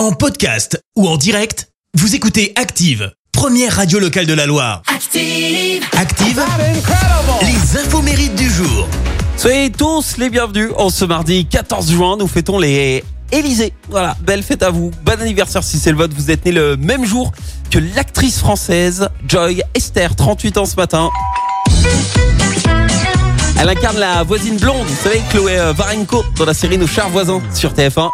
En podcast ou en direct, vous écoutez Active, première radio locale de la Loire. Active. Active, les infos mérites du jour. Soyez tous les bienvenus. En ce mardi 14 juin, nous fêtons les Élysées. Voilà, belle fête à vous. Bon anniversaire si c'est le vote. Vous êtes né le même jour que l'actrice française Joy Esther, 38 ans ce matin. Elle incarne la voisine blonde, vous savez, Chloé euh, Varenko, dans la série Nos chers voisins sur TF1.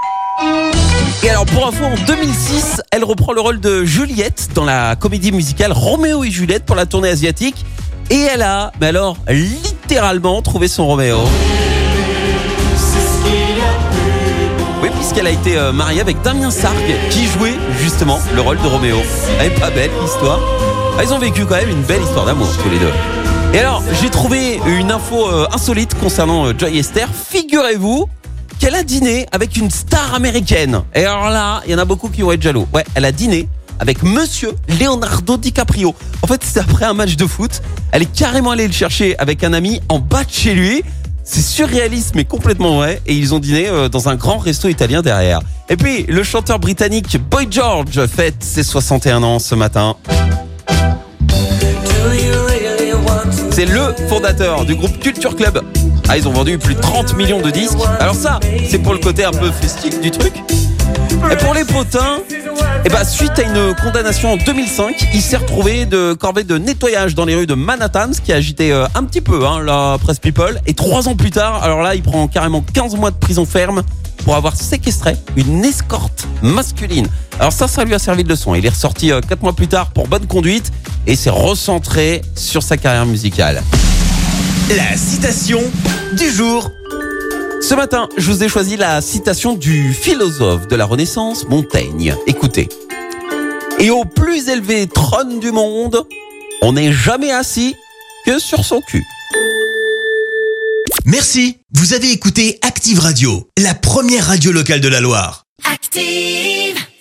Et alors pour info, en 2006, elle reprend le rôle de Juliette dans la comédie musicale Roméo et Juliette pour la tournée asiatique. Et elle a, mais alors, littéralement trouvé son Roméo. Oui, puisqu'elle a été euh, mariée avec Damien Sargue, qui jouait justement le rôle de Roméo. Elle est pas belle l'histoire. Ah, Ils ont vécu quand même une belle histoire d'amour tous les deux. Et alors, j'ai trouvé une info euh, insolite concernant euh, Joy Esther. Figurez-vous qu'elle a dîné avec une star américaine. Et alors là, il y en a beaucoup qui vont être jaloux. Ouais, elle a dîné avec monsieur Leonardo DiCaprio. En fait, c'est après un match de foot. Elle est carrément allée le chercher avec un ami en bas de chez lui. C'est surréaliste mais complètement vrai. Et ils ont dîné euh, dans un grand resto italien derrière. Et puis, le chanteur britannique Boy George fête ses 61 ans ce matin. C'est le fondateur du groupe Culture Club. Ah, ils ont vendu plus de 30 millions de disques. Alors ça, c'est pour le côté un peu festif du truc. Et pour les potins, eh ben, suite à une condamnation en 2005, il s'est retrouvé de corvée de nettoyage dans les rues de Manhattan, ce qui a agité euh, un petit peu hein, la presse people. Et trois ans plus tard, alors là, il prend carrément 15 mois de prison ferme pour avoir séquestré une escorte masculine. Alors ça, ça lui a servi de leçon. Il est ressorti euh, quatre mois plus tard pour bonne conduite et s'est recentré sur sa carrière musicale. La citation du jour. Ce matin, je vous ai choisi la citation du philosophe de la Renaissance, Montaigne. Écoutez. Et au plus élevé trône du monde, on n'est jamais assis que sur son cul. Merci, vous avez écouté Active Radio, la première radio locale de la Loire. Active.